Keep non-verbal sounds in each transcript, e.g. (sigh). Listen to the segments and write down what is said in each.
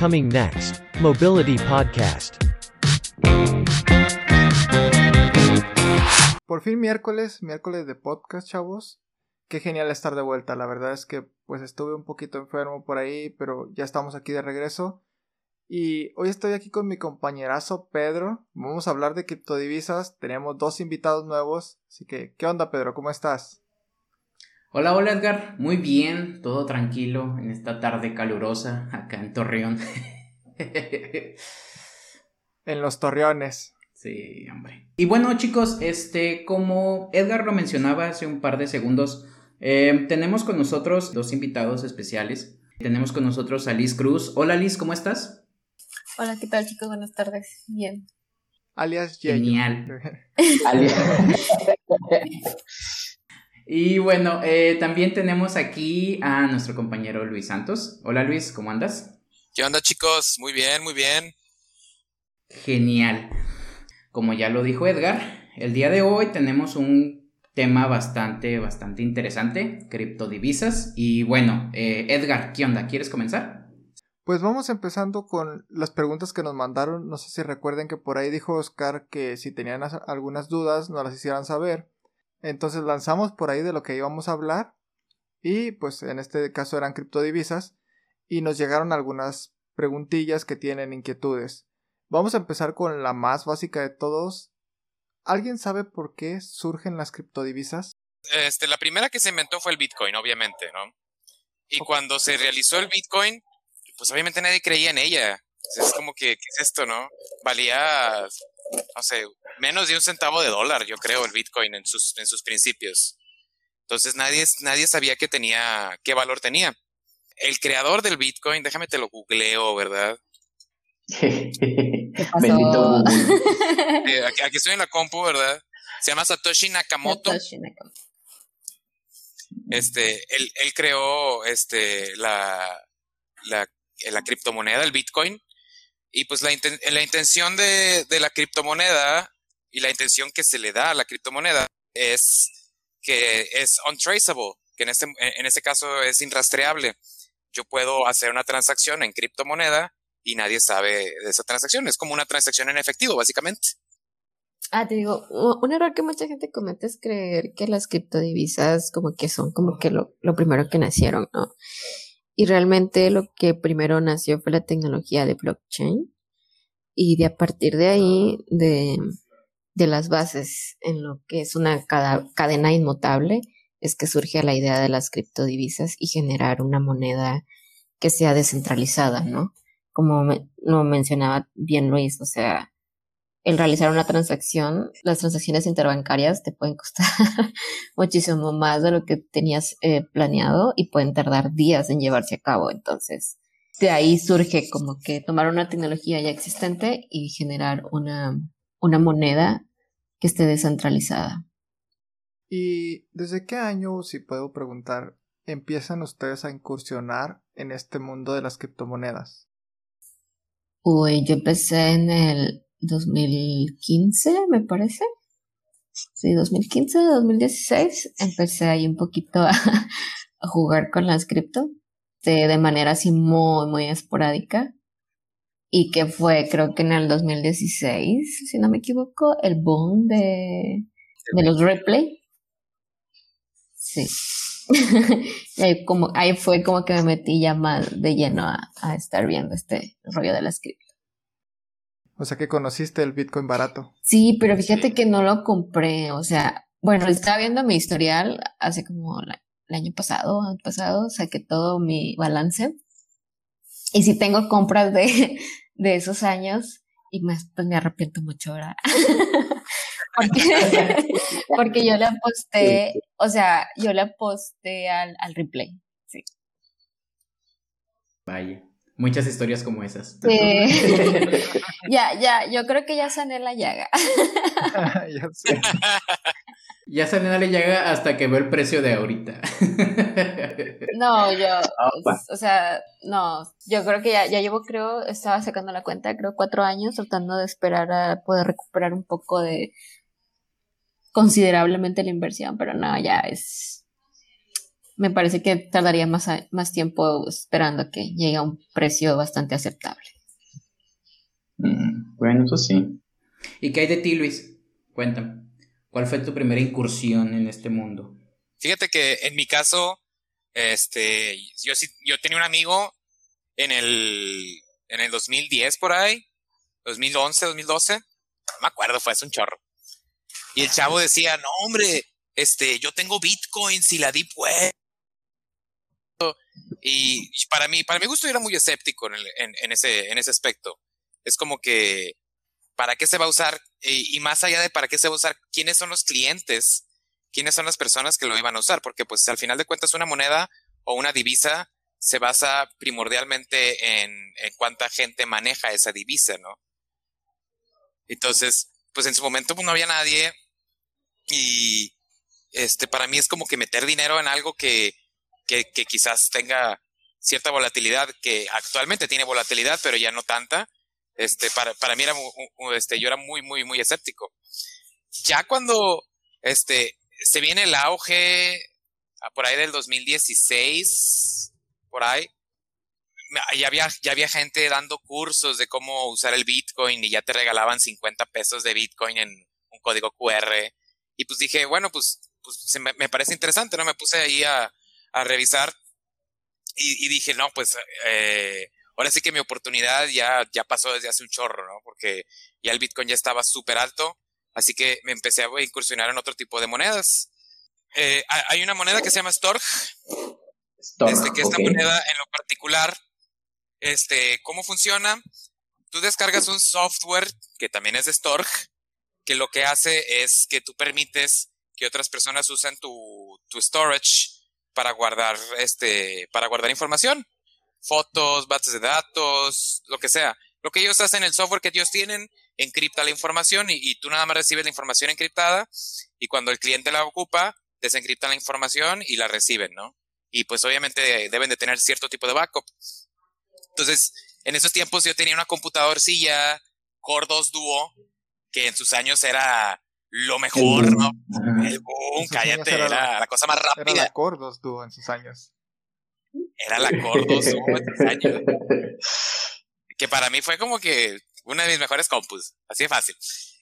Coming next, Mobility Podcast. Por fin miércoles, miércoles de podcast, chavos. Qué genial estar de vuelta. La verdad es que pues estuve un poquito enfermo por ahí, pero ya estamos aquí de regreso. Y hoy estoy aquí con mi compañerazo Pedro. Vamos a hablar de criptodivisas. Tenemos dos invitados nuevos. Así que, ¿qué onda Pedro? ¿Cómo estás? Hola, hola Edgar. Muy bien, todo tranquilo en esta tarde calurosa acá en Torreón. (laughs) en los Torreones. Sí, hombre. Y bueno, chicos, este, como Edgar lo mencionaba hace un par de segundos, eh, tenemos con nosotros dos invitados especiales. Tenemos con nosotros a Liz Cruz. Hola Liz, ¿cómo estás? Hola, ¿qué tal chicos? Buenas tardes. Bien. Alias Genial. (laughs) (laughs) y bueno, eh, también tenemos aquí a nuestro compañero Luis Santos. Hola Luis, ¿cómo andas? ¿Qué onda chicos? Muy bien, muy bien. Genial. Como ya lo dijo Edgar, el día de hoy tenemos un tema bastante, bastante interesante, criptodivisas. Y bueno, eh, Edgar, ¿qué onda? ¿Quieres comenzar? Pues vamos empezando con las preguntas que nos mandaron. No sé si recuerden que por ahí dijo Oscar que si tenían algunas dudas nos las hicieran saber. Entonces lanzamos por ahí de lo que íbamos a hablar. Y pues en este caso eran criptodivisas. Y nos llegaron algunas preguntillas que tienen inquietudes. Vamos a empezar con la más básica de todos. ¿Alguien sabe por qué surgen las criptodivisas? Este, la primera que se inventó fue el Bitcoin, obviamente, ¿no? Y cuando se realizó el Bitcoin, pues obviamente nadie creía en ella. Es como que, ¿qué es esto, no? Valía, no sé, menos de un centavo de dólar, yo creo, el Bitcoin en sus, en sus principios. Entonces nadie, nadie sabía qué tenía, qué valor tenía. El creador del Bitcoin, déjame te lo googleo, ¿verdad? (laughs) Bendito (laughs) eh, aquí, estoy en la compu, ¿verdad? Se llama Satoshi Nakamoto. Satoshi Nakamoto. Este, él, él creó este, la, la la criptomoneda, el Bitcoin. Y pues la, intención de, la criptomoneda y la intención que se le da a la criptomoneda es que es untraceable, que en este, en este caso es inrastreable. Yo puedo hacer una transacción en criptomoneda y nadie sabe de esa transacción. Es como una transacción en efectivo, básicamente. Ah, te digo, un error que mucha gente comete es creer que las criptodivisas como que son como que lo, lo primero que nacieron, ¿no? Y realmente lo que primero nació fue la tecnología de blockchain. Y de a partir de ahí, de, de las bases en lo que es una cadena inmutable, es que surge la idea de las criptodivisas y generar una moneda que sea descentralizada, ¿no? Como lo mencionaba bien Luis, o sea, el realizar una transacción, las transacciones interbancarias te pueden costar (laughs) muchísimo más de lo que tenías eh, planeado y pueden tardar días en llevarse a cabo. Entonces, de ahí surge como que tomar una tecnología ya existente y generar una, una moneda que esté descentralizada. ¿Y desde qué año, si puedo preguntar, empiezan ustedes a incursionar en este mundo de las criptomonedas? Uy, yo empecé en el 2015, me parece. Sí, 2015, 2016, empecé ahí un poquito a, jugar con las cripto de, de, manera así muy, muy esporádica. Y que fue, creo que en el 2016, si no me equivoco, el boom de, de los replay. Sí. (laughs) y ahí, como, ahí fue como que me metí ya más de lleno a, a estar viendo este rollo de las cripto. O sea que conociste el Bitcoin barato. Sí, pero fíjate que no lo compré. O sea, bueno, estaba viendo mi historial hace como el año pasado, año pasado, saqué todo mi balance. Y sí tengo compras de, (laughs) de esos años y me, pues me arrepiento mucho ahora. (laughs) porque, (laughs) porque yo le aposté, o sea, yo le aposté al, al replay. Sí. Vaya. Muchas historias como esas. (laughs) ya, ya, yo creo que ya sané la llaga. ya sé. (laughs) Ya sané la llaga hasta que veo el precio de ahorita. no, yo, o sea, no, yo creo que ya, ya llevo, creo, estaba sacando la cuenta, creo cuatro años tratando de esperar a poder recuperar un poco de considerablemente la inversión, pero no, ya es me parece que tardaría más, más tiempo esperando a que llegue a un precio bastante aceptable. Mm, bueno, eso sí. ¿Y qué hay de ti, Luis? Cuéntame. ¿Cuál fue tu primera incursión en este mundo? Fíjate que en mi caso, este, yo yo tenía un amigo en el, en el 2010 por ahí, 2011, 2012, no me acuerdo, fue hace un chorro. Y el chavo decía, no hombre, este, yo tengo bitcoins y la deep web. Y para mí, para mi gusto era muy escéptico en, ese, en ese aspecto. Es como que, ¿para qué se va a usar? y más allá de para qué se va a usar, ¿quiénes son los clientes quiénes son las personas que lo iban a usar, porque pues al final de cuentas una moneda o una divisa se basa primordialmente en, cuánta gente maneja esa divisa, ¿no? Entonces, pues en su momento pues, no había nadie y este para mí es como que meter dinero en algo que, que, quizás tenga cierta volatilidad, que actualmente tiene volatilidad, pero ya no tanta. Este, para, para mí era, este, yo era muy, muy, muy escéptico. Ya cuando, este, se viene el auge por ahí del 2016, por ahí. Ya había, ya había gente dando cursos de cómo usar el Bitcoin y ya te regalaban 50 pesos de Bitcoin en un código QR. Y pues dije, bueno, pues, pues me, parece interesante, ¿no? Me puse ahí a, revisar y, dije, no, pues eh, ahora sí que mi oportunidad ya, ya pasó desde hace un chorro, ¿no? Porque ya el Bitcoin ya estaba súper alto Así que me empecé a incursionar en otro tipo de monedas. Eh, hay una moneda que se llama Storch. este, que esta moneda en lo particular, este, ¿cómo funciona? Tú descargas un software que también es de Storch, que lo que hace es que tú permites que otras personas usen tu, tu storage para guardar, este, para guardar información. Fotos, bases de datos, lo que sea. Lo que ellos hacen, el software que ellos tienen, encripta la información y, tú nada más recibes la información encriptada y cuando el cliente la ocupa, desencriptan la información y la reciben, ¿no? Y pues obviamente deben de tener cierto tipo de backup. Entonces, en esos tiempos yo tenía una computadorcilla Core 2 Duo, que en sus años era lo mejor, ¿no? El boom, cállate, era, la, cosa más rápida. Era la Core 2 Duo en sus años. Era la Core 2 Duo en sus años. que para mí fue como que una de mis mejores compus, así de fácil.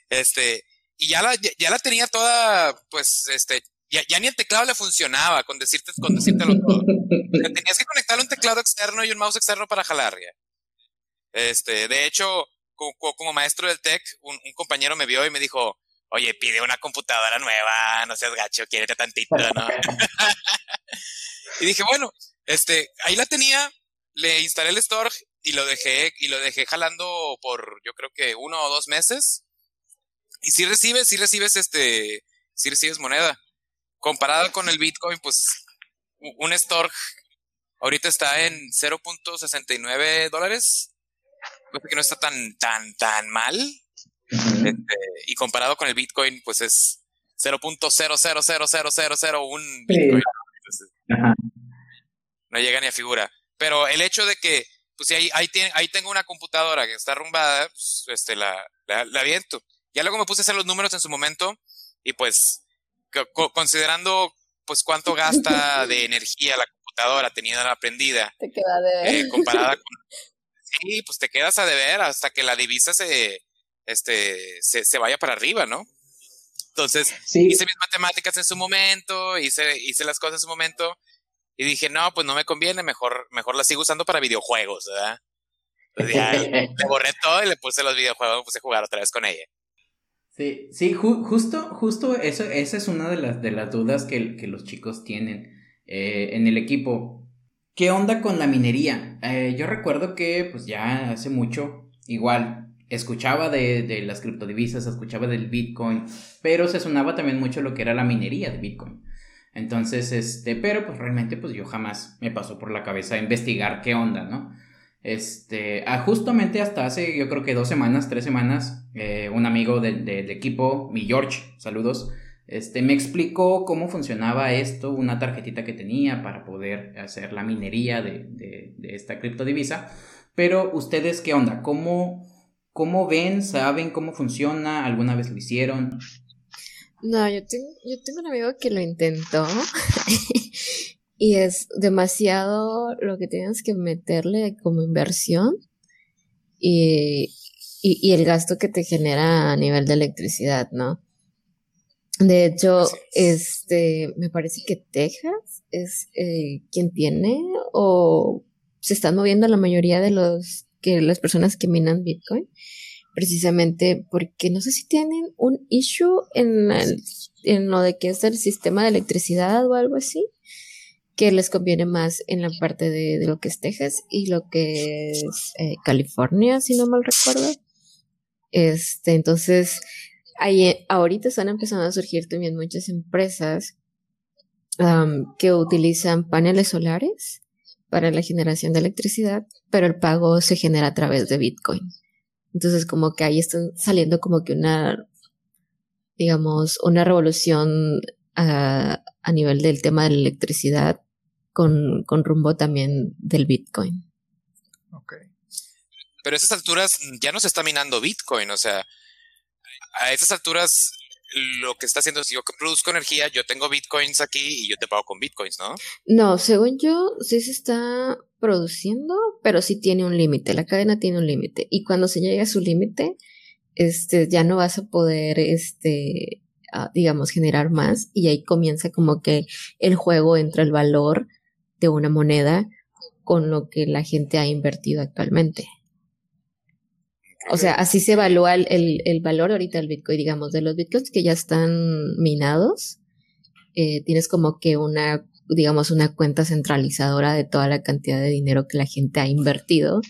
Este, y ya la, ya, la tenía toda, pues, este, ya, ya, ni el teclado le funcionaba con decirte, con decírtelo todo. tenías que conectarle un teclado externo y un mouse externo para jalar ya. Este, de hecho, como, maestro del tech, un, compañero me vio y me dijo, oye, pide una computadora nueva, no seas gacho, quiérete tantito, (laughs) ¿no? y dije, bueno, este, ahí la tenía, le instalé el store y lo dejé, y lo dejé jalando por yo creo que uno o dos meses. Y si recibes, si recibes este, si recibes moneda. Comparado con el Bitcoin, pues un store ahorita está en 0.69 dólares. que no está tan, tan, tan mal. Este, y comparado con el Bitcoin, pues es 0.000001 Bitcoin. no llega ni a figura. Pero el hecho de que pues ahí, ahí, ahí tengo una computadora que está arrumbada, pues este, la, la, aviento. Ya luego me puse a hacer los números en su momento y pues considerando pues cuánto gasta de (laughs) energía la computadora teniendo la prendida, te queda de... eh, comparada (laughs) con... Sí, pues te quedas a deber hasta que la divisa se, este, se, se vaya para arriba, ¿no? Entonces, hice mis matemáticas en su momento, hice, hice las cosas en su momento y dije, no, pues no me conviene, mejor, mejor la sigo usando para videojuegos, ¿verdad? Entonces (laughs) ya, le borré todo y le puse los videojuegos, me puse a jugar otra vez con ella. Sí, sí, justo, justo eso, esa es una de las, de las dudas que, que los chicos tienen eh, en el equipo. ¿Qué onda con la minería? Eh, yo recuerdo que, pues ya hace mucho, igual, escuchaba de, de, las criptodivisas, escuchaba del Bitcoin, pero se sonaba también mucho lo que era la minería de Bitcoin. Entonces, este, pero pues realmente pues yo jamás me pasó por la cabeza investigar qué onda, ¿no? Este, ah, justamente hasta hace yo creo que dos semanas, tres semanas, eh, un amigo del, equipo, mi George, saludos, este, me explicó cómo funcionaba esto, una tarjetita que tenía para poder hacer la minería de, de, de esta criptodivisa. Pero ustedes, ¿qué onda? ¿Cómo, ¿Cómo ven? ¿Saben cómo funciona? ¿Alguna vez lo hicieron? No, yo tengo, yo tengo un amigo que lo intentó (laughs) y es demasiado lo que tienes que meterle como inversión y, y, el gasto que te genera a nivel de electricidad, ¿no? De hecho, este, me parece que Texas es eh, quien tiene o se están moviendo la mayoría de los que las personas que minan Bitcoin, precisamente porque no sé si tienen un issue en, en lo de que es el sistema de electricidad o algo así, que les conviene más en la parte de, lo que es Texas y lo que es eh, California, si no mal recuerdo. Este, entonces, ahí, ahorita están empezando a surgir también muchas empresas que utilizan paneles solares para la generación de electricidad, pero el pago se genera a través de Bitcoin. Entonces, como que ahí están saliendo como que una, digamos, una revolución a, nivel del tema de la electricidad con, con rumbo también del Bitcoin. Ok. Pero a esas alturas ya no se está minando Bitcoin, o sea, a esas alturas lo que está haciendo es yo produzco energía, yo tengo bitcoins aquí y yo te pago con bitcoins, ¿no? No, según yo, sí se está produciendo, pero sí tiene un límite, la cadena tiene un límite. Y cuando se llegue a su límite, este, ya no vas a poder, este, ah, digamos, generar más. Y ahí comienza como que el juego entre el valor de una moneda con lo que la gente ha invertido actualmente. O sea, así se evalúa el, el, valor ahorita del Bitcoin, digamos, de los Bitcoins que ya están minados. Eh, tienes como que una, digamos, una cuenta centralizadora de toda la cantidad de dinero que la gente ha invertido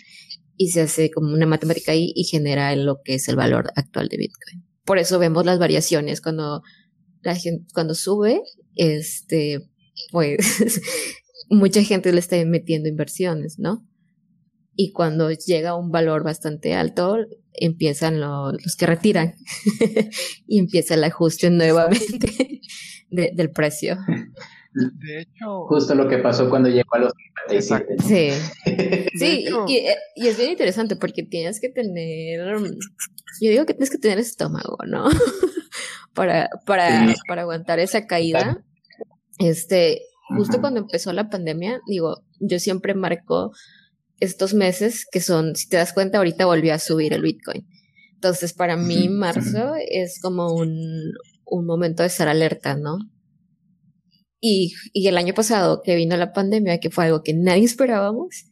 y se hace como una matemática ahí y genera lo que es el valor actual de Bitcoin. Por eso vemos las variaciones cuando la gente, cuando sube, este, pues (laughs) mucha gente le está metiendo inversiones, ¿no? Y cuando llega a un valor bastante alto, empiezan los que retiran (laughs) y empieza el ajuste nuevamente (laughs) del precio. (laughs) De hecho, justo lo que pasó cuando llegó a los 57. Sí, sí y, y, es bien interesante porque tienes que tener, yo digo que tienes que tener estómago, ¿no? para, para, para aguantar esa caída. Este, justo cuando empezó la pandemia, digo, yo siempre marco estos meses que son, si te das cuenta, ahorita volvió a subir el Bitcoin. Entonces, para mí, marzo es como un, un momento de estar alerta, ¿no? Y, y el año pasado que vino la pandemia, que fue algo que nadie esperábamos,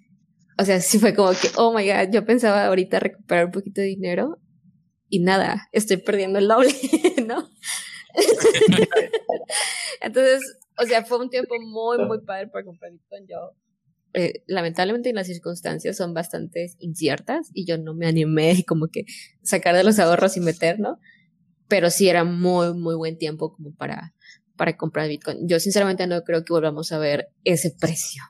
o sea, sí fue como que, oh my god, yo pensaba ahorita recuperar un poquito de dinero y nada, estoy perdiendo el doble, (laughs) ¿no? (laughs) Entonces, o sea, fue un tiempo muy, muy padre para comprar Bitcoin. Yo, eh, lamentablemente, las circunstancias son bastante inciertas y yo no me animé (laughs) como que sacar de los ahorros y meter, ¿no? Pero sí era muy, muy buen tiempo como para, para comprar Bitcoin. Yo, sinceramente, no creo que volvamos a ver ese precio.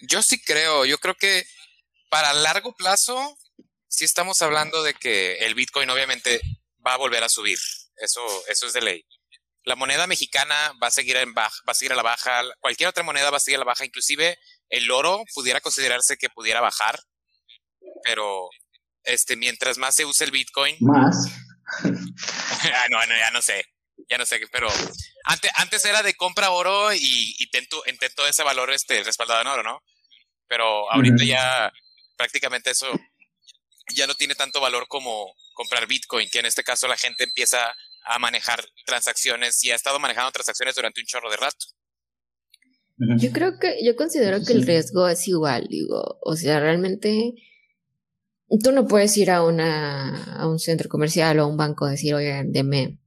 Yo sí creo, yo creo que para largo plazo, sí estamos hablando de que el Bitcoin obviamente va a volver a subir. Eso, eso es de ley la moneda mexicana va a seguir en baja, va a seguir a la baja, cualquier otra moneda va a seguir a la baja, inclusive el oro pudiera considerarse que pudiera bajar, pero este mientras más se use el Bitcoin, más. (laughs) ah, no, no, ya no sé, ya no sé, pero antes, antes era de compra oro y, intento, intento ese valor este respaldado en oro, ¿no? Pero ahorita ya prácticamente eso ya no tiene tanto valor como comprar Bitcoin, que en este caso la gente empieza a manejar transacciones y ha estado manejando transacciones durante un chorro de rato. Yo creo que, yo considero que el riesgo es igual, digo, o sea, realmente tú no puedes ir a una, a un centro comercial o a un banco a decir, oye, deme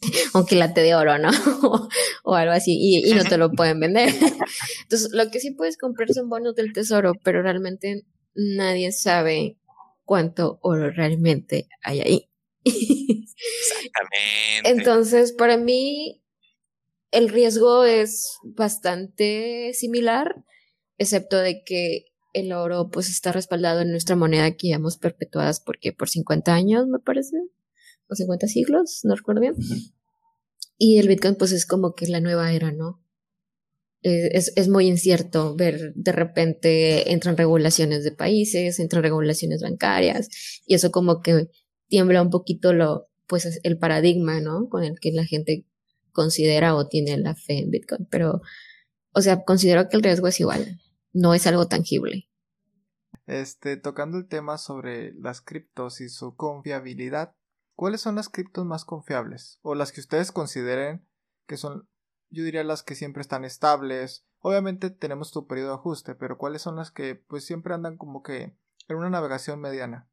(laughs) un quilate de oro, ¿no? (laughs) o, algo así, y, y, no te lo pueden vender. (laughs) Entonces, lo que sí puedes comprar son bonos del tesoro, pero realmente nadie sabe cuánto oro realmente hay ahí. (laughs) Exactamente. Entonces, para mí, el riesgo es bastante similar, excepto de que el oro pues está respaldado en nuestra moneda que llevamos perpetuadas porque por 50 años me parece, o 50 siglos, no recuerdo bien. Y el Bitcoin pues es como que la nueva era, ¿no? Eh, es, es, muy incierto ver de repente entran regulaciones de países, entran regulaciones bancarias y eso como que tiembla un poquito lo, pues el paradigma, ¿no? Con el que la gente considera o tiene la fe en Bitcoin, pero, o sea, considero que el riesgo es igual, no es algo tangible. Este, tocando el tema sobre las criptos y su confiabilidad, ¿cuáles son las criptos más confiables? O las que ustedes consideren que son, yo diría las que siempre están estables. Obviamente tenemos tu periodo de ajuste, pero ¿cuáles son las que pues siempre andan como que en una navegación mediana?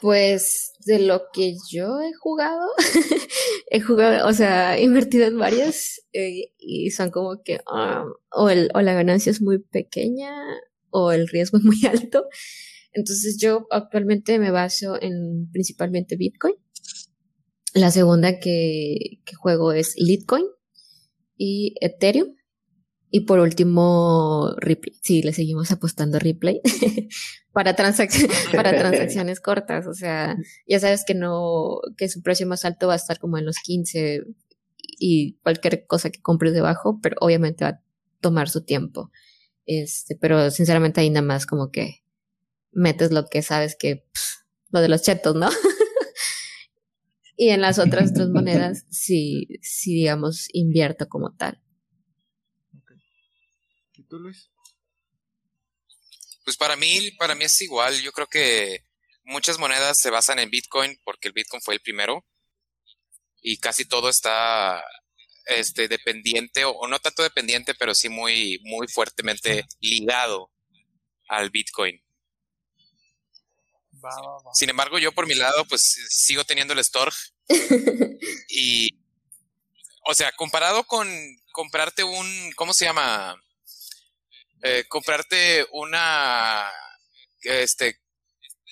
Pues de lo que yo he jugado, (laughs) he jugado, o sea, he invertido en varias eh, y son como que ah, o, el, o la ganancia es muy pequeña o el riesgo es muy (laughs) alto. Entonces yo actualmente me baso en principalmente Bitcoin. La segunda que, que juego es Litecoin y Ethereum. Y por último, Ripley. Sí, le seguimos apostando a Ripley (laughs) para, (laughs) para transacciones cortas. O sea, ya sabes que no, que su precio más alto va a estar como en los 15 y cualquier cosa que compres debajo, pero obviamente va a tomar su tiempo. Este, pero sinceramente ahí nada más como que metes lo que sabes que, lo de los chetos, ¿no? (laughs) y en las otras tres monedas, sí, sí, digamos, invierto como tal. ¿Y tú, Luis? Pues para mí, para mí es igual. Yo creo que muchas monedas se basan en Bitcoin porque el Bitcoin fue el primero y casi todo está este dependiente o, no tanto dependiente, pero sí muy muy fuertemente ligado al Bitcoin. Sin embargo, yo por mi lado, pues sigo teniendo el Storg. (laughs) y, o sea, comparado con comprarte un, ¿cómo se llama? Eh, comprarte una, este,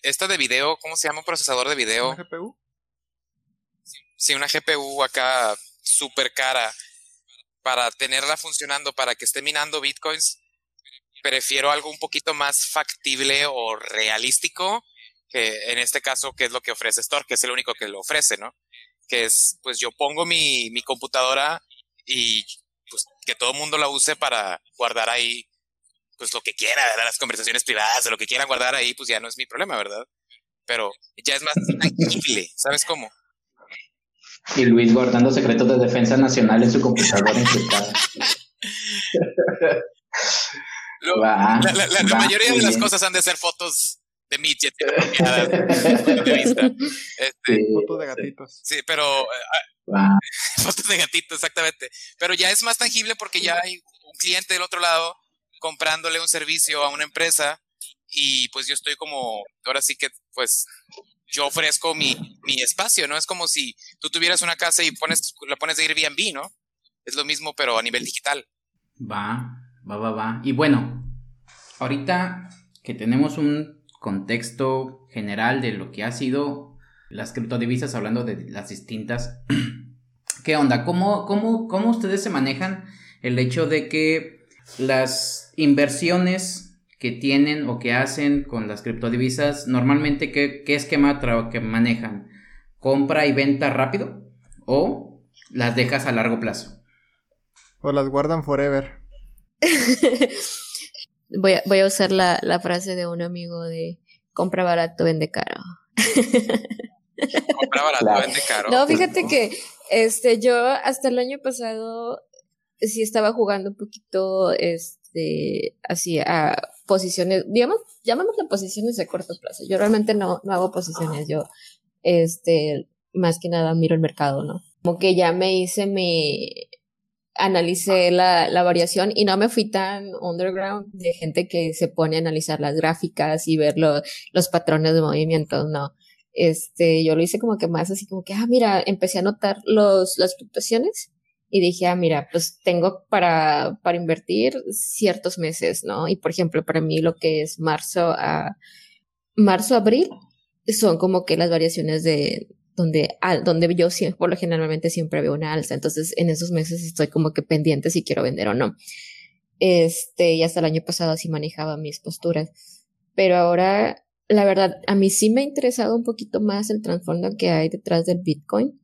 esta de video, ¿cómo se llama? Un procesador de video. ¿Una GPU? Sí, una GPU acá súper cara para tenerla funcionando, para que esté minando bitcoins. Prefiero algo un poquito más factible o realístico, que en este caso, que es lo que ofrece Store, que es el único que lo ofrece, ¿no? Que es, pues yo pongo mi, mi computadora y pues que todo el mundo la use para guardar ahí pues lo que quiera, ¿verdad? Las conversaciones privadas, lo que quieran guardar ahí, pues ya no es mi problema, ¿verdad? Pero ya es más tangible, ¿sabes cómo? Y Luis guardando secretos de defensa nacional en su computadora en su casa. la, mayoría de las cosas han de ser fotos de midget de vista. Este, fotos de gatitos. Sí, pero eh, (laughs) fotos de gatitos, exactamente. Pero ya es más tangible porque ya hay un cliente del otro lado comprándole un servicio a una empresa y pues yo estoy como, ahora sí que pues yo ofrezco mi, mi espacio, ¿no? Es como si tú tuvieras una casa y pones, la pones de Airbnb, ¿no? Es lo mismo pero a nivel digital. Va, va, va, va. Y bueno, ahorita que tenemos un contexto general de lo que ha sido las criptodivisas, hablando de las distintas, (clears throat) ¿qué onda? ¿Cómo, cómo, cómo ustedes se manejan el hecho de que las inversiones que tienen o que hacen con las criptodivisas, normalmente, ¿qué, qué esquema que manejan? ¿Compra y venta rápido? ¿O las dejas a largo plazo? O las guardan forever. (laughs) voy, a, voy a usar la, la frase de un amigo de compra barato, vende caro. (laughs) compra barato, vende caro. No, fíjate que este, yo hasta el año pasado sí estaba jugando un poquito, este, así a posiciones, digamos, llamémosle posiciones de corto plazo. Yo realmente no, no hago posiciones, yo, este, más que nada miro el mercado, ¿no? Como que ya me hice mi, analicé la, la variación y no me fui tan underground de gente que se pone a analizar las gráficas y ver los patrones de movimiento, no. Este, yo lo hice como que más así como que, ah, mira, empecé a notar los, las fluctuaciones y dije, ah, mira, pues tengo para, para invertir ciertos meses, ¿no? Y por ejemplo, para mí lo que es marzo a marzo, abril, son como que las variaciones de donde, donde yo por lo generalmente siempre veo una alza. Entonces, en esos meses estoy como que pendiente si quiero vender o no. Este, y hasta el año pasado así manejaba mis posturas. Pero ahora, la verdad, a mí sí me ha interesado un poquito más el trasfondo que hay detrás del Bitcoin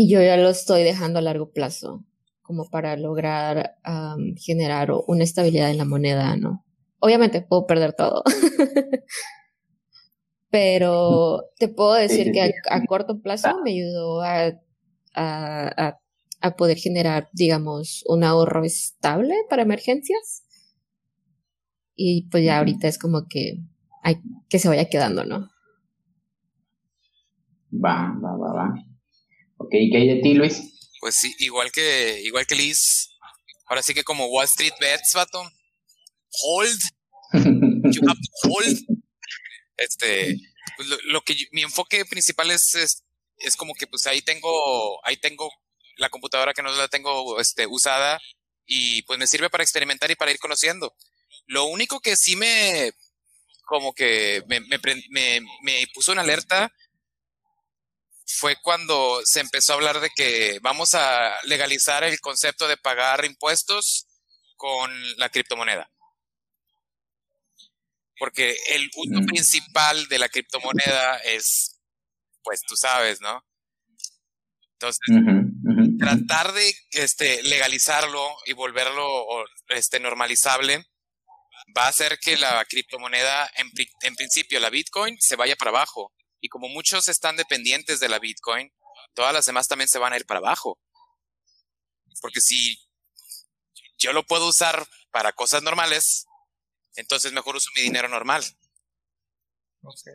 y yo ya lo estoy dejando a largo plazo, como para lograr generar una estabilidad en la moneda, ¿no? Obviamente puedo perder todo. (laughs) Pero te puedo decir que a, corto plazo me ayudó a, a, a poder generar, digamos, un ahorro estable para emergencias. Y pues ya ahorita es como que hay que se vaya quedando, ¿no? Va, va, va, va. Ok, ¿qué hay de ti, Luis? Pues sí, igual que, igual que Liz. Ahora sí que como Wall Street Bets, vato. Hold. (laughs) You have to hold. Este, pues lo, lo que yo- mi enfoque principal es, es, es como que pues ahí tengo, ahí tengo la computadora que no la tengo este, usada y pues me sirve para experimentar y para ir conociendo. Lo único que sí me, como que me, me, me puso en alerta fue cuando se empezó a hablar de que vamos a legalizar el concepto de pagar impuestos con la criptomoneda. Porque el uso Mm. principal de la criptomoneda es, pues tú sabes, ¿no? Entonces, tratar de este, legalizarlo y volverlo o, este, normalizable va a hacer que la criptomoneda, en, en principio la Bitcoin, se vaya para abajo. Y como muchos están dependientes de la Bitcoin, todas las demás también se van a ir para abajo. Porque si yo lo puedo usar para cosas normales, entonces mejor uso mi dinero normal.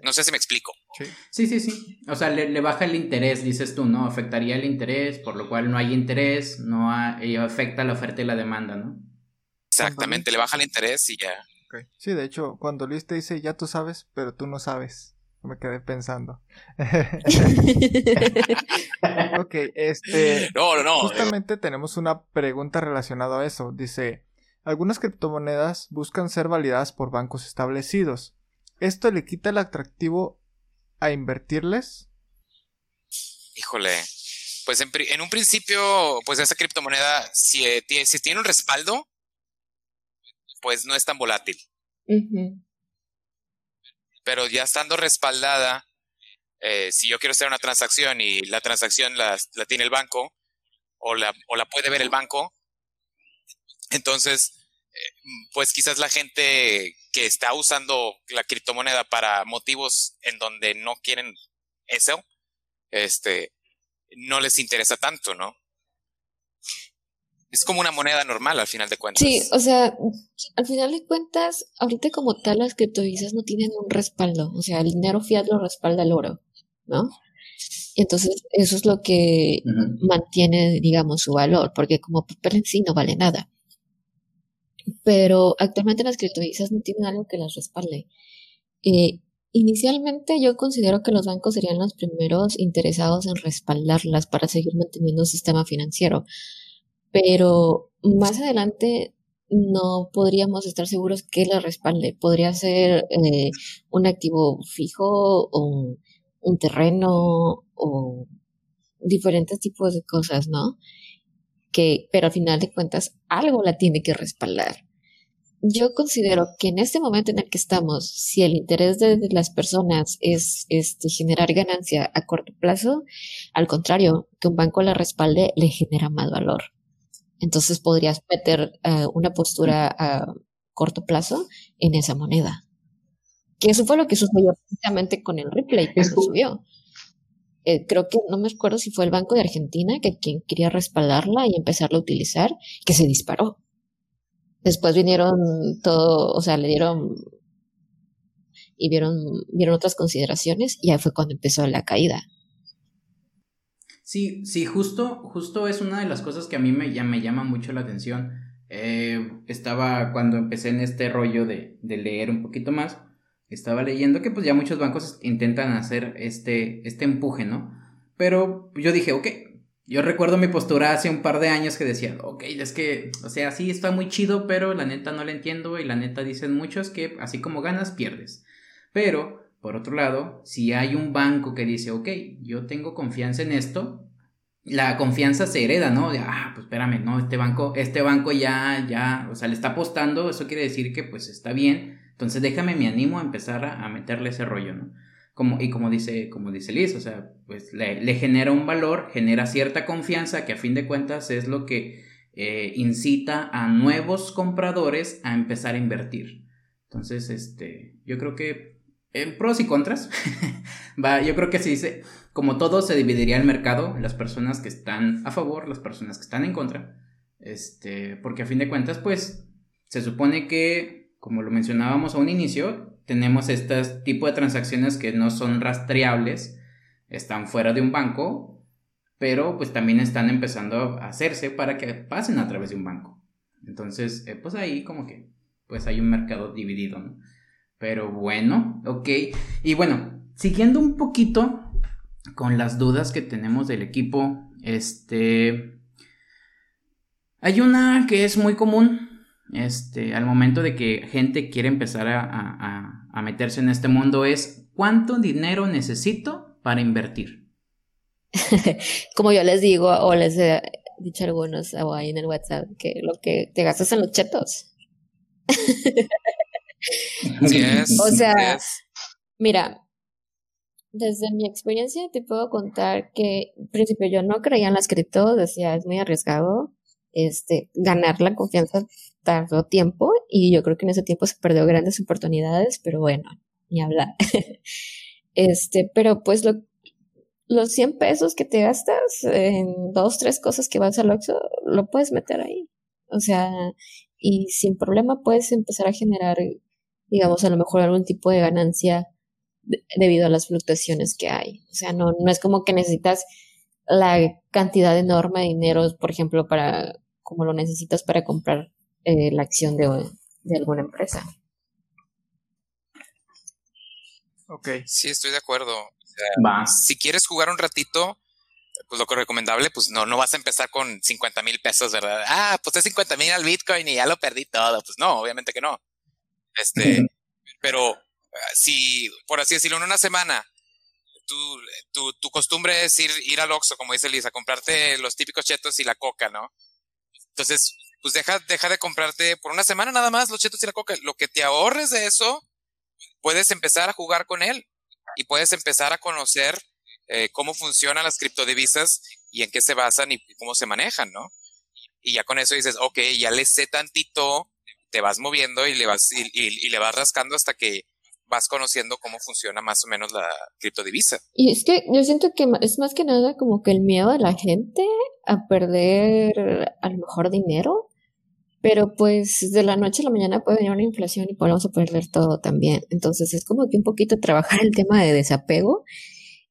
No sé si me explico. sí. Sí, sí, sí. O sea, le, le baja el interés, dices tú, ¿no? Afectaría el interés, por lo cual no hay interés, no ha- y afecta la oferta y la demanda, ¿no? Exactamente, le baja el interés y ya. ok. Sí, de hecho, cuando Luis te dice, ya tú sabes, pero tú no sabes. Me quedé pensando. (laughs) ok, este... No, no, no. Justamente tenemos una pregunta relacionada a eso. Dice, algunas criptomonedas buscan ser validadas por bancos establecidos. ¿Esto le quita el atractivo a invertirles? Híjole. Pues en, un principio, pues esa criptomoneda, si, eh, tiene, si tiene un respaldo, pues no es tan volátil. Ujú. Pero ya estando respaldada, eh, si yo quiero hacer una transacción y la transacción la, la tiene el banco, o la, o la puede ver el banco, entonces, eh, pues quizás la gente que está usando la criptomoneda para motivos en donde no quieren eso, este, no les interesa tanto, ¿no? Es como una moneda normal al final de cuentas. Sí, o sea, al final de cuentas, ahorita como tal las criptodivisas no tienen un respaldo, o sea, el dinero fiat lo respalda el oro, ¿no? Y entonces eso es lo que mantiene, digamos, su valor, porque como papel en sí no vale nada. Pero actualmente las criptodivisas no tienen algo que las respalde. Eh, inicialmente yo considero que los bancos serían los primeros interesados en respaldarlas para seguir manteniendo un sistema financiero. Pero más adelante no podríamos estar seguros que las respalde. Podría ser eh, un activo fijo o un, un terreno o diferentes tipos de cosas, ¿no? Que, pero al final de cuentas, algo la tiene que respaldar. Yo considero que en este momento en el que estamos, si el interés de, de las personas es este, generar ganancia a corto plazo, al contrario, que un banco la respalde le genera más valor. Entonces podrías meter eh, una postura a corto plazo en esa moneda. Que eso fue lo que sucedió precisamente con el replay ju- subió. Eh, creo que no me acuerdo si fue el Banco de Argentina que quien quería respaldarla y empezarla a utilizar, que se disparó. Después vinieron todo, o sea, le dieron y vieron, vieron otras consideraciones y ahí fue cuando empezó la caída. Sí, sí, justo, justo es una de las cosas que a mí me, ya me llama mucho la atención. Eh, estaba cuando empecé en este rollo de, de leer un poquito más, estaba leyendo que pues ya muchos bancos intentan hacer este, este empuje, ¿no? Pero yo dije, ok, yo recuerdo mi postura hace un par de años que decía, ok, es que, o sea, sí está muy chido, pero la neta no la entiendo y la neta dicen muchos que así como ganas, pierdes. Pero, por otro lado, si hay un banco que dice, ok, yo tengo confianza en esto, la confianza se hereda, ¿no? De, ah, pues espérame, no, este banco, este banco ya, ya, o sea, le está apostando, eso quiere decir que pues está bien, entonces déjame, me animo a empezar a, meterle ese rollo, ¿no? Como, y como dice, como dice Liz, o sea, pues le, le genera un valor, genera cierta confianza que a fin de cuentas es lo que eh, incita a nuevos compradores a empezar a invertir. Entonces, este, yo creo que en pros y contras. (laughs) Va, yo creo que se dice, como todo se dividiría el mercado, las personas que están a favor, las personas que están en contra. Este, porque a fin de cuentas, pues, se supone que, como lo mencionábamos a un inicio, tenemos este tipo de transacciones que no son rastreables, están fuera de un banco, pero pues también están empezando a hacerse para que pasen a través de un banco. Entonces, eh, pues ahí como que, pues hay un mercado dividido, ¿no? Pero bueno, ok. Y bueno, siguiendo un poquito con las dudas que tenemos del equipo, este... Hay una que es muy común, este, al momento de que gente quiere empezar a, meterse en este mundo, es ¿cuánto dinero necesito para invertir? (laughs) Como yo les digo, o les he dicho a algunos ahí en el WhatsApp, que lo que te gastas en los chetos. (laughs) (laughs) o sea, mira, desde mi experiencia te puedo contar que, en principio, yo no creía en las cripto, decía, es muy arriesgado, este, ganar la confianza tardó tiempo y yo creo que en ese tiempo se perdió grandes oportunidades, pero bueno, ni hablar. (laughs) este, pero pues lo, los 100 pesos que te gastas en dos, tres cosas que vas al Oxxo, lo puedes meter ahí. O sea, y sin problema puedes empezar a generar digamos, a lo mejor algún tipo de ganancia debido a las fluctuaciones que hay. O sea, no, no es como que necesitas la cantidad enorme de dinero, por ejemplo, para, como lo necesitas para comprar eh, la acción de, de alguna empresa. Ok. Sí, estoy de acuerdo. Si quieres jugar un ratito, pues lo que recomendable, pues no, no vas a empezar con 50 mil pesos, ¿verdad? Ah, pues es 50 mil al Bitcoin y ya lo perdí todo. Pues no, obviamente que no. Este, pero ah, si, por así decirlo, en una semana, tu, tu, tu costumbre es ir, ir al Oxxo, como dice Lisa, comprarte los típicos chetos y la coca, ¿no? Entonces, pues deja, deja de comprarte por una semana nada más los chetos y la coca. Lo que te ahorres de eso, puedes empezar a jugar con él y puedes empezar a conocer eh, cómo funcionan las criptodivisas y en qué se basan y cómo se manejan, ¿no? Y ya con eso dices, ok, ya le sé tantito te vas moviendo y le vas, y, le vas rascando hasta que vas conociendo cómo funciona más o menos la criptodivisa. Y es que yo siento que es más que nada como que el miedo de la gente a perder a lo mejor dinero, pero pues de la noche a la mañana puede venir una inflación y podemos perder todo también. Entonces es como que un poquito trabajar el tema de desapego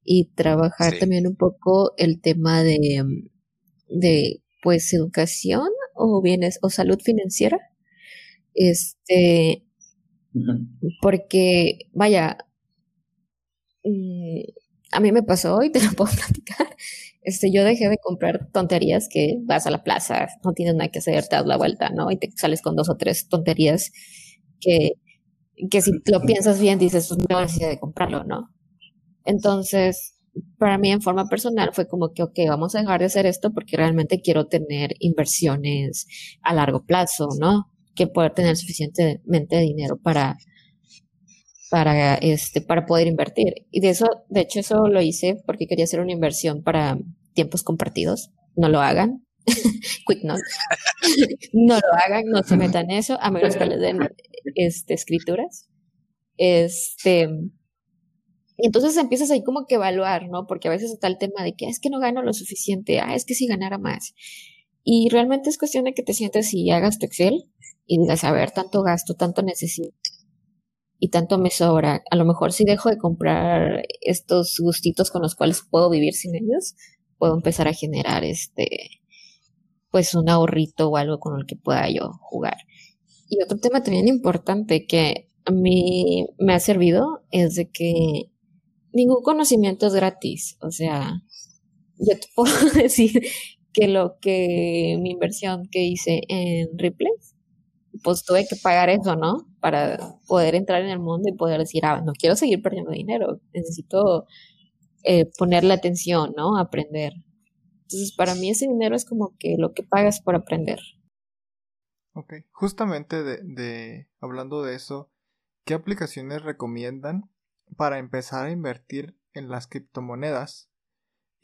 y trabajar también un poco el tema de, de pues educación o bienes o salud financiera este, porque, vaya, mm, a mí me pasó y te lo (laughs) puedo platicar. Este, yo dejé de comprar tonterías que vas a la plaza, no tienes nada que hacer, te das la vuelta, ¿no? Y te sales con dos o tres tonterías que, que si lo piensas bien dices, pues no necesidad de comprarlo, ¿no? Entonces, para mí en forma personal fue como que, ok, vamos a dejar de hacer esto porque realmente quiero tener inversiones a largo plazo, ¿no? Que poder tener suficientemente dinero para, para, este, para poder invertir. Y de eso, de hecho, eso lo hice porque quería hacer una inversión para tiempos compartidos. No lo hagan. (laughs) Quick note. (laughs) no lo hagan, no se metan en eso, a menos que les den este, escrituras. Este, y entonces empiezas ahí como que evaluar, ¿no? Porque a veces está el tema de que es que no gano lo suficiente, ah, es que si ganara más. Y realmente es cuestión de que te sientes y hagas tu Excel y digas, a ver, tanto gasto, tanto necesito y tanto me sobra. A lo mejor si dejo de comprar estos gustitos con los cuales puedo vivir sin ellos, puedo empezar a generar este, pues un ahorrito o algo con el que pueda yo jugar. Y otro tema también importante que a mí me ha servido es de que ningún conocimiento es gratis. O sea, yo te (laughs) puedo decir que lo que mi inversión que hice en Replays pues tuve que pagar eso, ¿no? Para poder entrar en el mundo y poder decir, ah, no quiero seguir perdiendo dinero, necesito eh, ponerle atención, ¿no? Aprender. Entonces, para mí ese dinero es como que lo que pagas por aprender. Ok, justamente de, de hablando de eso, ¿qué aplicaciones recomiendan para empezar a invertir en las criptomonedas?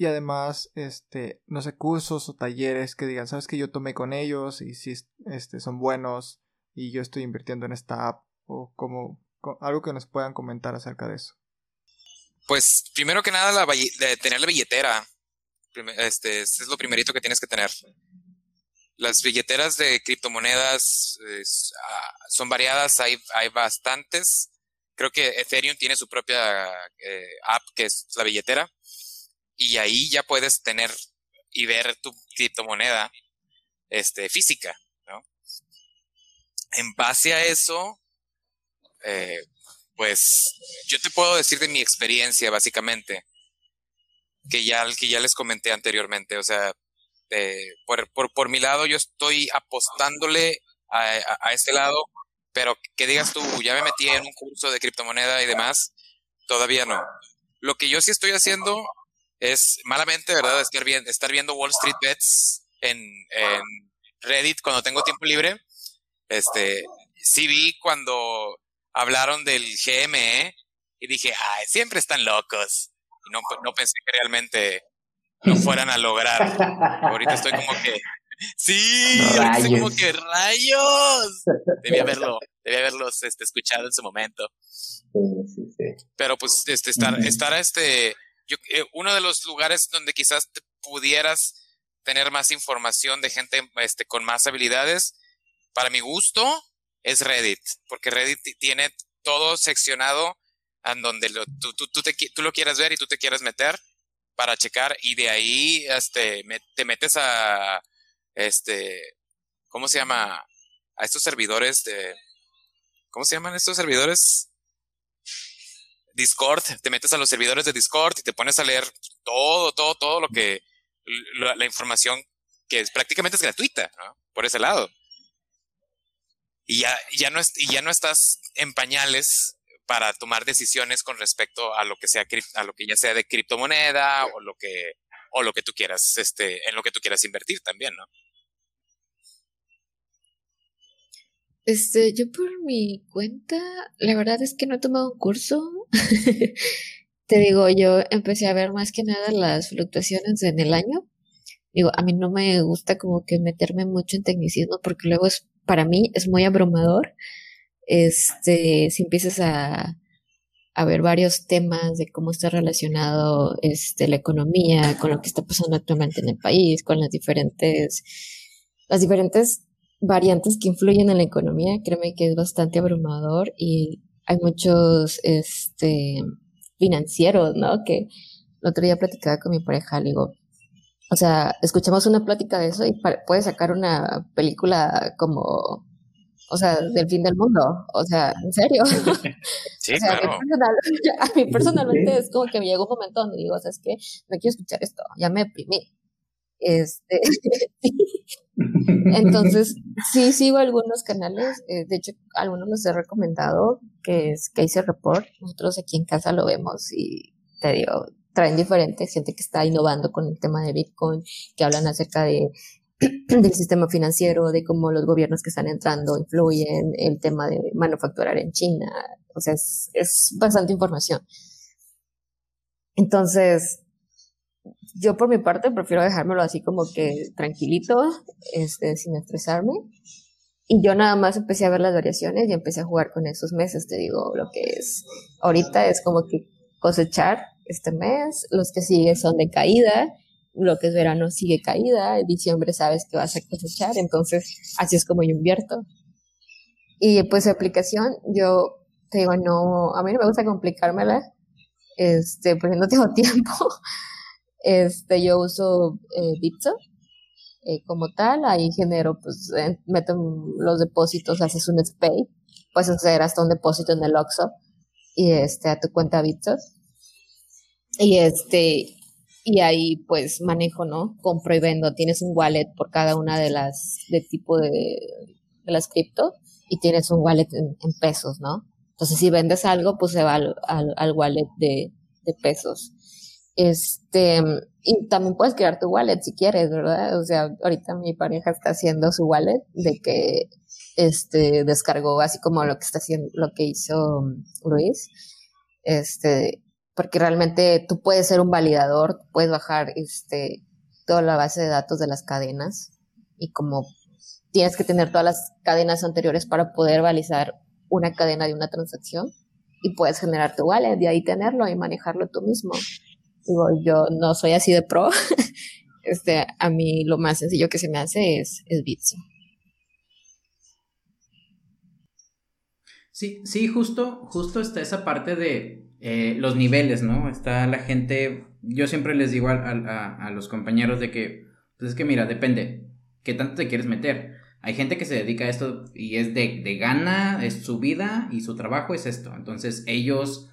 Y además, este, no sé, cursos o talleres que digan, sabes que yo tomé con ellos y si este, son buenos y yo estoy invirtiendo en esta app o cómo, co- algo que nos puedan comentar acerca de eso. Pues primero que nada, la tener la billetera. Este, es lo primerito que tienes que tener. Las billeteras de criptomonedas ah, son variadas, hay, hay bastantes. Creo que Ethereum tiene su propia eh, app que es la billetera. Y ahí ya puedes tener y ver tu criptomoneda este, física. En base a eso, eh, pues yo te puedo decir de mi experiencia, básicamente, que ya, que ya les comenté anteriormente. O sea, eh, por, por, por mi lado, yo estoy apostándole a, a, este lado, pero que digas tú, ya me metí en un curso de criptomoneda y demás, todavía no. Lo que yo sí estoy haciendo es, malamente, ¿verdad?, estar, estar viendo Wall Street Bets en, en Reddit cuando tengo tiempo libre. Este, sí vi cuando hablaron del GME y dije, ay, siempre están locos. Y no, no pensé que realmente no (laughs) fueran a lograr. Ahorita estoy como que, (laughs) sí, ahorita estoy como que rayos. (laughs) Debí haberlo, debí haberlos este, escuchado en su momento. Pero pues este, estar, estar este, yo, eh, uno de los lugares donde quizás te pudieras tener más información de gente este, con más habilidades, para mi gusto, es Reddit, porque Reddit ti- tiene todo seccionado en donde lo, tú, tú, tú, te tú lo quieras ver y tú te quieras meter para checar y de ahí este, te metes a, este, ¿cómo se llama? A estos servidores de, ¿cómo se llaman estos servidores? Discord, te metes a los servidores de Discord y te pones a leer todo, todo, todo lo que, la, la información que es, prácticamente es gratuita, ¿no? Por ese lado. Y ya, ya no y ya no estás en pañales para tomar decisiones con respecto a lo que sea, a lo que ya sea de criptomoneda o lo que, o lo que tú quieras, este, en lo que tú quieras invertir también, ¿no? Este, yo por mi cuenta, la verdad es que no he tomado un curso. (laughs) Te digo, yo empecé a ver más que nada las fluctuaciones en el año. Digo, a mí no me gusta como que meterme mucho en tecnicismo porque luego es, para mí es muy abrumador. Este, si empiezas a, ver varios temas de cómo está relacionado este, la economía con lo que está pasando actualmente en el país, con las diferentes, las diferentes variantes que influyen en la economía, créeme que es bastante abrumador y hay muchos este, financieros, ¿no? Que el otro día platicaba con mi pareja, le digo, o sea, escuchamos una plática de eso y pa- puede sacar una película como, o sea, del fin del mundo, o sea, en serio. Sí, (laughs) O sea, (laughs) a mí, claro. personal- a mí personalmente es como que me llegó un momento donde digo, ¿sabes qué? No quiero escuchar esto, ya me deprimí. Este, (laughs) entonces, sí sigo algunos canales, eh, de hecho, algunos los he recomendado, que es Casey Report, nosotros aquí en casa lo vemos y te digo, traen diferentes gente que está innovando con el tema de Bitcoin, que hablan acerca de (clears throat) del sistema financiero, de cómo los gobiernos que están entrando influyen, el tema de manufacturar en China, o sea, es, es bastante información. Entonces, yo por mi parte prefiero dejármelo así como que tranquilito, este, sin estresarme. Y yo nada más empecé a ver las variaciones y empecé a jugar con esos meses, te digo, lo que es. Ahorita es como que cosechar este mes, los que siguen son de caída, lo que es verano sigue caída, en diciembre sabes que vas a cosechar, entonces así es como yo invierto. Y pues aplicación, yo te digo, no, a mí no me gusta complicármela, este, porque no (laughs) tengo tiempo. Este, yo uso eh, Bitso eh, como tal, ahí genero, pues, eh, meto los depósitos, haces un SPAY, puedes hacer hasta un depósito en el Oxxo y este, a tu cuenta Bitso. Y este, y ahí pues manejo, ¿no? Compro y vendo, tienes un wallet por cada una de las, de tipo de, de las cripto y tienes un wallet en, en pesos, ¿no? Entonces si vendes algo, pues se va al, al, al wallet de, de pesos. Este, y también puedes crear tu wallet si quieres, ¿verdad? O sea, ahorita mi pareja está haciendo su wallet de que este descargó así como lo que está haciendo, lo que hizo Luis. Este, porque realmente tú puedes ser un validador, puedes bajar este toda la base de datos de las cadenas y como tienes que tener todas las cadenas anteriores para poder validar una cadena de una transacción y puedes generar tu wallet y ahí tenerlo y manejarlo tú mismo. Yo no soy así de pro. (laughs) este, a mí lo más sencillo que se me hace es, es Bitso. Sí, sí, justo, justo está esa parte de eh, los niveles, ¿no? Está la gente, yo siempre les digo a, a, los compañeros de que, pues es que mira, depende, ¿qué tanto te quieres meter? Hay gente que se dedica a esto y es de, de gana, es su vida y su trabajo es esto. Entonces ellos,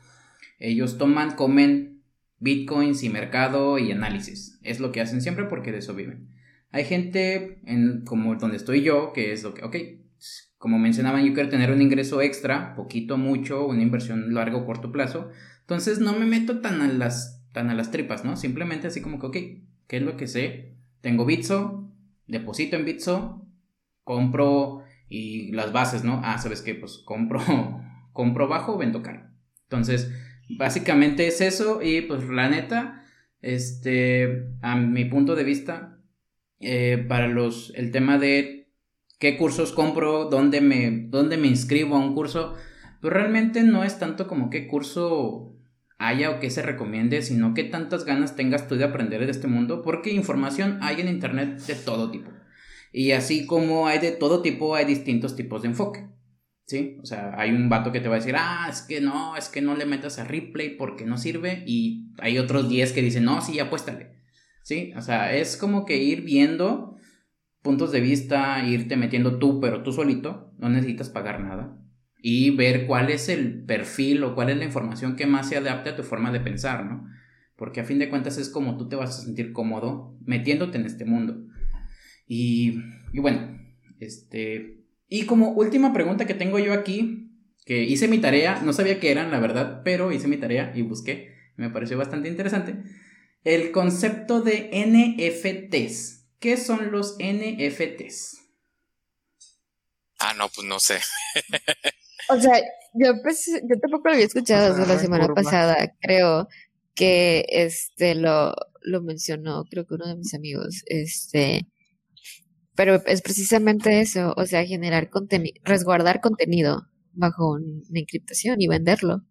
ellos toman, comen bitcoins y mercado y análisis. Es lo que hacen siempre porque de eso viven. Hay gente en, como donde estoy yo, que es lo que, ok, como mencionaban, yo quiero tener un ingreso extra, poquito, mucho, una inversión largo o corto plazo. Entonces no me meto tan a las, tan a las tripas, ¿no? Simplemente así como que, ok, ¿qué es lo que sé? Tengo Bitso, deposito en Bitso, compro y las bases, ¿no? Ah, ¿sabes qué? Pues compro, (laughs) compro bajo, vendo caro. Entonces, básicamente es eso y pues la neta, este, a mi punto de vista, eh, para los, el tema de qué cursos compro, dónde me, dónde me inscribo a un curso, pues realmente no es tanto como qué curso haya o qué se recomiende, sino qué tantas ganas tengas tú de aprender de este mundo, porque información hay en Internet de todo tipo. Y así como hay de todo tipo, hay distintos tipos de enfoque. ¿Sí? O sea, hay un vato que te va a decir, ah, es que no, es que no le metas a replay porque no sirve. Y hay otros 10 que dicen, no, sí, apuéstale. ¿Sí? O sea, es como que ir viendo puntos de vista, irte metiendo tú, pero tú solito, no necesitas pagar nada. Y ver cuál es el perfil o cuál es la información que más se adapte a tu forma de pensar, ¿no? Porque a fin de cuentas es como tú te vas a sentir cómodo metiéndote en este mundo. Y, bueno, este... Y como última pregunta que tengo yo aquí, que hice mi tarea, no sabía qué eran, la verdad, pero hice mi tarea y busqué, me pareció bastante interesante. El concepto de NFTs. ¿Qué son los NFTs? Ah, no, pues no sé. o sea, yo, pues, yo tampoco lo había escuchado desde la semana pasada. Creo que este lo, lo mencionó, creo que uno de mis amigos. Este, pero es precisamente eso, o sea, generar contenido, resguardar contenido bajo una encriptación y venderlo.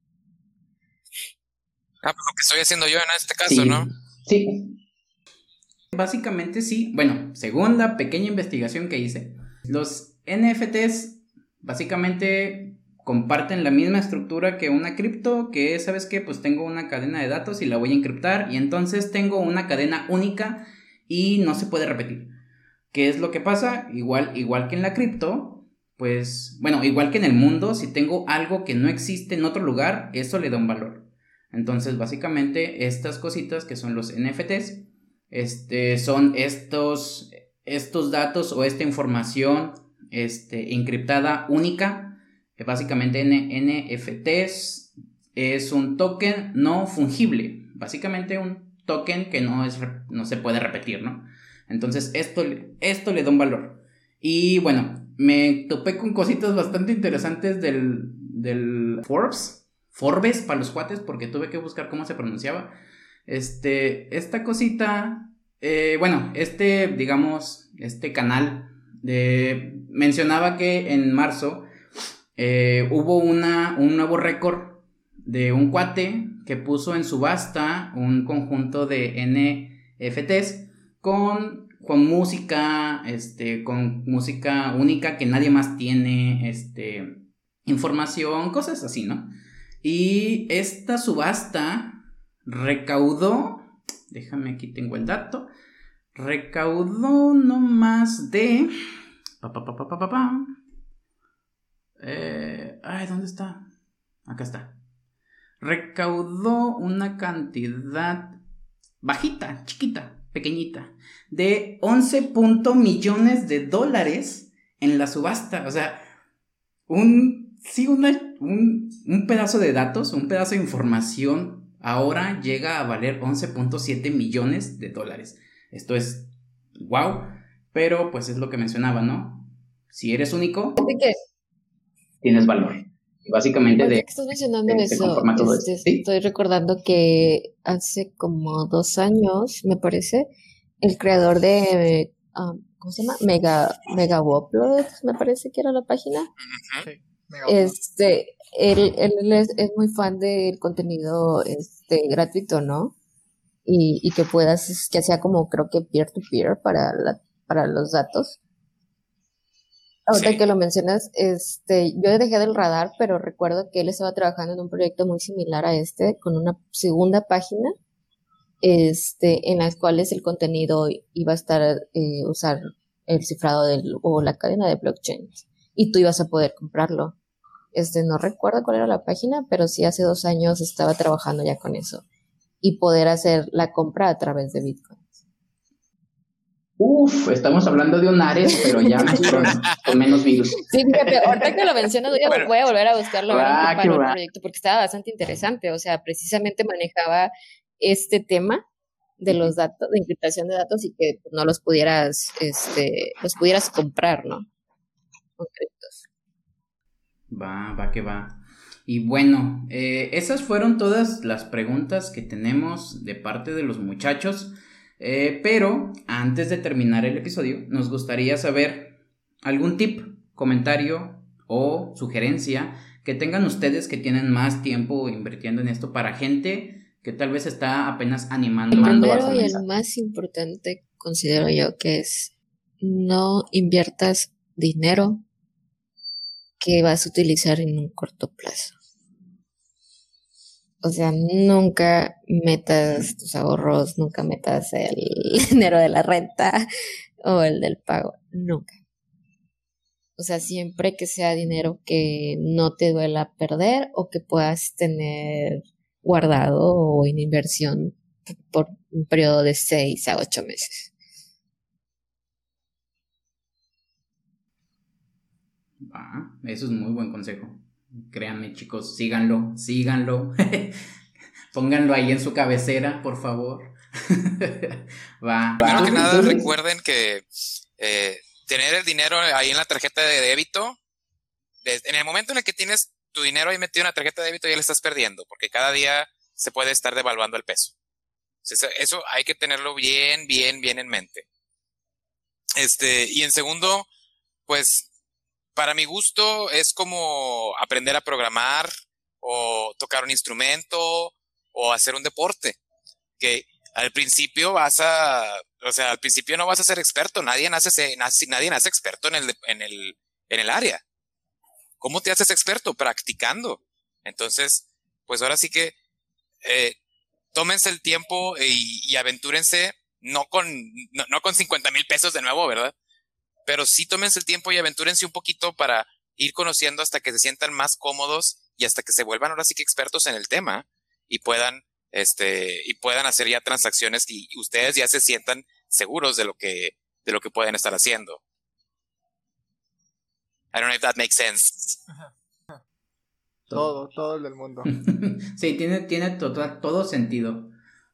Ah, pues lo que estoy haciendo yo en este caso, ¿no? Sí, Básicamente sí, bueno, según la pequeña investigación que hice, los NFTs básicamente comparten la misma estructura que una cripto, que es, ¿sabes qué? Pues tengo una cadena de datos y la voy a encriptar y entonces tengo una cadena única y no se puede repetir. ¿Qué es lo que pasa? Igual, igual que en la cripto, pues, bueno, igual que en el mundo, si tengo algo que no existe en otro lugar, eso le da un valor. Entonces, básicamente, estas cositas que son los NFTs, este, son estos, estos datos o esta información este, encriptada única, que básicamente NFTs es un token no fungible, básicamente un token que no, es, no se puede repetir, ¿no? Entonces esto, esto le da un valor. Y bueno, me topé con cositas bastante interesantes del, del Forbes, Forbes para los cuates, porque tuve que buscar cómo se pronunciaba. Este, esta cosita, eh, bueno, este, digamos, este canal de, mencionaba que en marzo eh, hubo una, un nuevo récord de un cuate que puso en subasta un conjunto de NFTs con, con música, este, con música única que nadie más tiene, este, información, cosas así, ¿no? Y esta subasta recaudó, déjame aquí tengo el dato, recaudó no más de... Eh, ay, ¿dónde está? Acá está. Recaudó una cantidad bajita, chiquita, pequeñita, de 11 millones de dólares en la subasta. O sea, un, sí, un, un pedazo de datos, un pedazo de información ahora llega a valer 11.7 millones de dólares. Esto es wow, pero pues es lo que mencionaba, ¿no? Si eres único, tienes valor. Básicamente de... ¿Qué estás mencionando eso? Este, estoy recordando que hace como dos años, me parece, el creador de... Um, ¿Cómo se llama? Mega, Mega me parece que era la página. Este, él, él es, es, muy fan del contenido este, gratuito, ¿no? Y, y que puedas, que sea como creo que peer-to-peer para, la, para los datos. Ahorita que lo mencionas, este, yo dejé del radar, pero recuerdo que él estaba trabajando en un proyecto muy similar a este, con una segunda página, este, en las cuales el contenido iba a estar, eh, usar el cifrado del, o la cadena de blockchain, y tú ibas a poder comprarlo. Este, no recuerdo cuál era la página, pero sí hace dos años estaba trabajando ya con eso, y poder hacer la compra a través de Bitcoin. Uf, estamos hablando de un Ares, pero ya con, menos virus. Sí, fíjate, ahorita que lo mencionas, voy a, voy a volver a buscarlo ah, para el proyecto porque estaba bastante interesante. O sea, precisamente manejaba este tema de los datos, de encriptación de datos y que no los pudieras, este, los pudieras comprar, ¿no? Con Va, va que va. Y bueno, eh, esas fueron todas las preguntas que tenemos de parte de los muchachos. Eh, pero antes de terminar el episodio, nos gustaría saber algún tip, comentario o sugerencia que tengan ustedes que tienen más tiempo invirtiendo en esto para gente que tal vez está apenas animando. El primero y el más importante considero yo que es no inviertas dinero que vas a utilizar en un corto plazo. O sea, nunca metas tus ahorros, nunca metas el (laughs) dinero de la renta o el del pago, nunca. O sea, siempre que sea dinero que no te duela perder o que puedas tener guardado o en inversión por un periodo de seis a ocho meses. Ah, eso es muy buen consejo. Créanme, chicos, síganlo, síganlo. (laughs) Pónganlo ahí en su cabecera, por favor. (laughs) Va. Primero que nada, recuerden que eh, tener el dinero ahí en la tarjeta de débito, en el momento en el que tienes tu dinero ahí metido en la tarjeta de débito, ya le estás perdiendo, porque cada día se puede estar devaluando el peso. Eso hay que tenerlo bien, bien, bien en mente. Este, y en segundo, pues para mi gusto es como aprender a programar o tocar un instrumento o hacer un deporte. Que al principio vas a, o sea, al principio no vas a ser experto, nadie nace, nadie nace experto en el, en el, en el área. ¿Cómo te haces experto? Practicando. Entonces, pues ahora sí que eh, tómense el tiempo y, y aventúrense, no con, no, no con 50 mil pesos de nuevo, ¿verdad? Pero sí tómense el tiempo y aventúrense un poquito para ir conociendo hasta que se sientan más cómodos y hasta que se vuelvan ahora sí que expertos en el tema y puedan este y puedan hacer ya transacciones y ustedes ya se sientan seguros de lo que de lo que pueden estar haciendo. I don't know if that makes sense. Todo, todo el del mundo. (laughs) sí, tiene, tiene todo, todo sentido.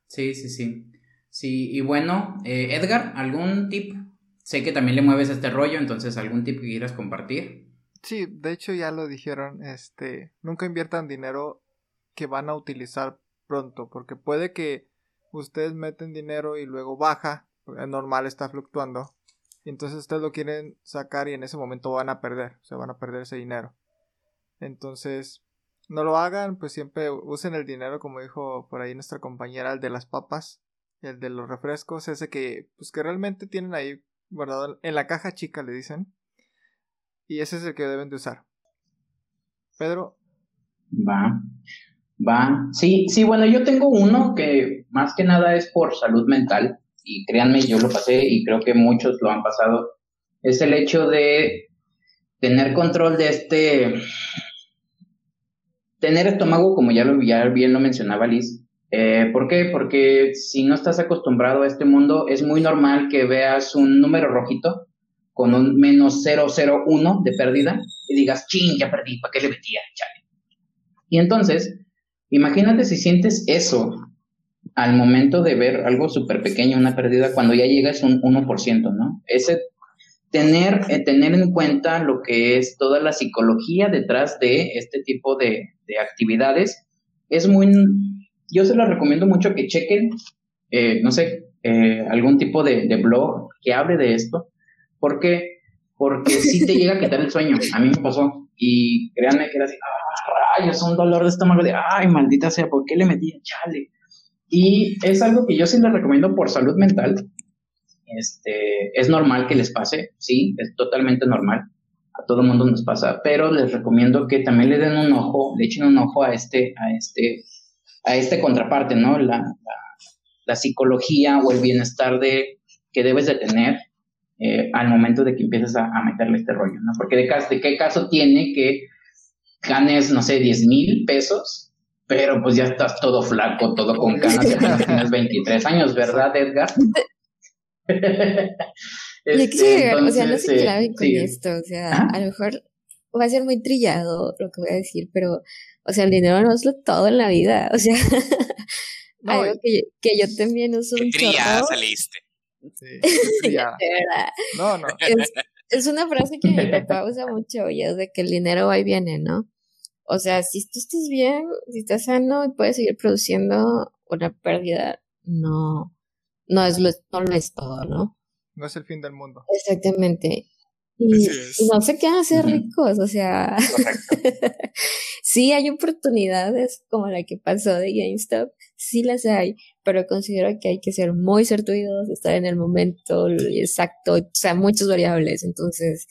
Sí, sí, sí. Sí, y bueno, eh, Edgar, ¿algún tip Sé que también le mueves este rollo, entonces algún tip que quieras compartir. Sí, de hecho ya lo dijeron, este, nunca inviertan dinero que van a utilizar pronto, porque puede que ustedes meten dinero y luego baja, es normal, está fluctuando, y entonces ustedes lo quieren sacar y en ese momento van a perder, o sea, van a perder ese dinero. Entonces, no lo hagan, pues siempre usen el dinero, como dijo por ahí nuestra compañera, el de las papas, el de los refrescos, ese que, pues que realmente tienen ahí guardado en la caja chica, le dicen. Y ese es el que deben de usar. Pedro. Va. Va. Sí, sí, bueno, yo tengo uno que más que nada es por salud mental. Y créanme, yo lo pasé y creo que muchos lo han pasado. Es el hecho de tener control de este. Tener estómago, como ya, lo, ya bien lo mencionaba Liz, eh, ¿Por qué? Porque si no estás acostumbrado a este mundo, es muy normal que veas un número rojito con un menos 001 de pérdida y digas, ching, ya perdí, ¿para qué le metía? Chale. Y entonces, imagínate si sientes eso al momento de ver algo súper pequeño, una pérdida, cuando ya llegas un 1%, ¿no? Ese tener, eh, tener en cuenta lo que es toda la psicología detrás de este tipo de actividades es muy yo se lo recomiendo mucho que chequen, eh, no sé, eh, algún tipo de, blog que hable de esto. ¿Por qué? Porque sí te llega a quitar el sueño. A mí me pasó. Y créanme que era así, ah, rayos, un dolor de estómago de, ay, maldita sea, ¿por qué le metí chale? Y es algo que yo sí les recomiendo por salud mental. Este, es normal que les pase, sí, es totalmente normal. A todo el mundo nos pasa, pero les recomiendo que también le den un ojo, le echen un ojo a este, a este, a este contraparte, ¿no? La, la, psicología o el bienestar de, que debes de tener eh, al momento de que empieces a, meterle este rollo, ¿no? Porque de, de qué caso tiene que ganes, no sé, 10 mil pesos, pero pues ya estás todo flaco, todo con canas, ya (laughs) tienes 23 años, ¿verdad, Edgar? (laughs) este, o sea, no se clave con esto, o sea, a lo mejor va a ser muy trillado lo que voy a decir, pero, o sea, el dinero no es lo todo en la vida, o sea, (laughs) algo que, que, yo también uso un trillada saliste. Sí, (laughs) No, no. Es, es, una frase que mi papá usa mucho, y es de que el dinero va y viene, ¿no? O sea, si tú estás bien, si estás sano y puedes seguir produciendo una pérdida, no, no es lo, no lo es todo, ¿no? No es el fin del mundo. Exactamente. Y, no se quedan a ser ricos, o sea, (laughs) sí hay oportunidades como la que pasó de GameStop, sí las hay, pero considero que hay que ser muy certuidos, estar en el momento exacto, o sea, muchas variables, entonces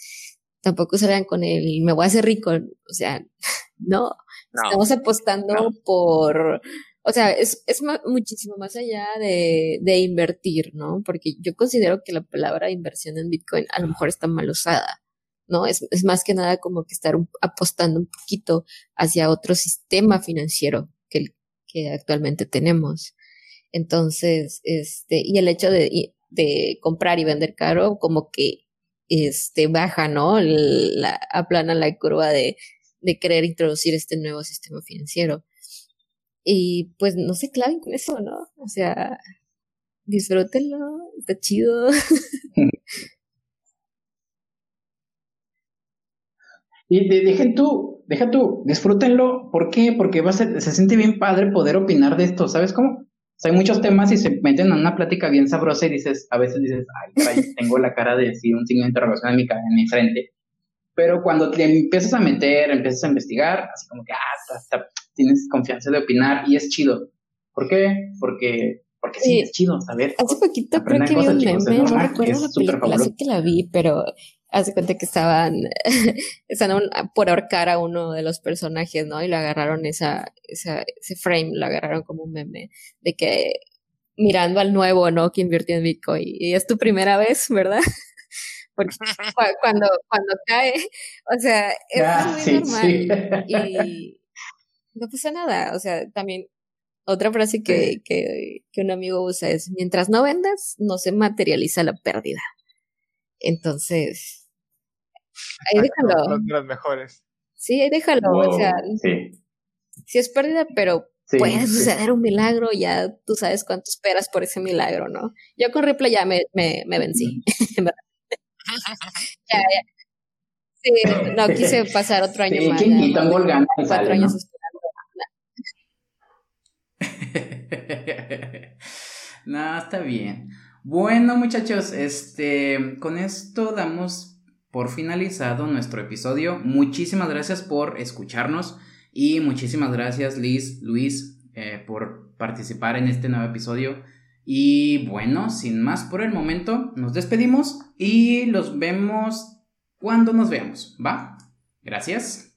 tampoco salgan con el me voy a hacer rico, o sea, (laughs) no, estamos apostando por o sea, es, es muchísimo más allá de, de, invertir, ¿no? Porque yo considero que la palabra inversión en Bitcoin a lo mejor está mal usada, ¿no? Es, es más que nada como que estar apostando un poquito hacia otro sistema financiero que, que actualmente tenemos. Entonces, este, y el hecho de, de comprar y vender caro, como que este, baja, ¿no? La, aplana la curva de, de querer introducir este nuevo sistema financiero. Y pues no se claven con eso, ¿no? O sea, disfrútenlo, está chido. (laughs) Y dejen tú, deja tú, disfrútenlo. ¿Por qué? Porque va a ser, se siente bien padre poder opinar de esto, ¿sabes cómo? O sea, hay muchos temas y se meten en una plática bien sabrosa y dices, a veces dices, ay, (laughs) tengo la cara de decir un signo de interrogación en mi, en mi frente. Pero cuando te empiezas a meter, empiezas a investigar, así como que, ah, hasta, tienes confianza de opinar y es chido. ¿Por qué? Porque porque sí, es chido saber. Hace poquito creo que vi un meme, no recuerdo la película, sé que la vi, pero hace cuenta que estaban, (laughs) estaban por ahorcar a uno de los personajes, ¿no? Y lo agarraron esa, esa, ese frame, lo agarraron como un meme, de que mirando al nuevo, ¿no? Que invirtió en Bitcoin. Y es tu primera vez, ¿verdad? (laughs) porque (laughs) cuando, cuando cae, o sea, es ah, muy normal y no pasa nada, o sea, también otra frase que, que, que, un amigo usa es, mientras no vendas, no se materializa la pérdida. Entonces, ahí déjalo. Las mejores. Sí, ahí déjalo, o sea, sí. es pérdida, pero puede suceder un milagro, ya tú sabes cuánto esperas por ese milagro, ¿no? Yo con Ripley ya me, me, me vencí, (laughs) Sí, no quise pasar otro año más. cuatro años (laughs) no, está bien. Bueno, muchachos, este, con esto damos por finalizado nuestro episodio. Muchísimas gracias por escucharnos y muchísimas gracias Liz, Luis, eh, por participar en este nuevo episodio. Y bueno, sin más por el momento, nos despedimos y los vemos cuando nos veamos, ¿va? Gracias.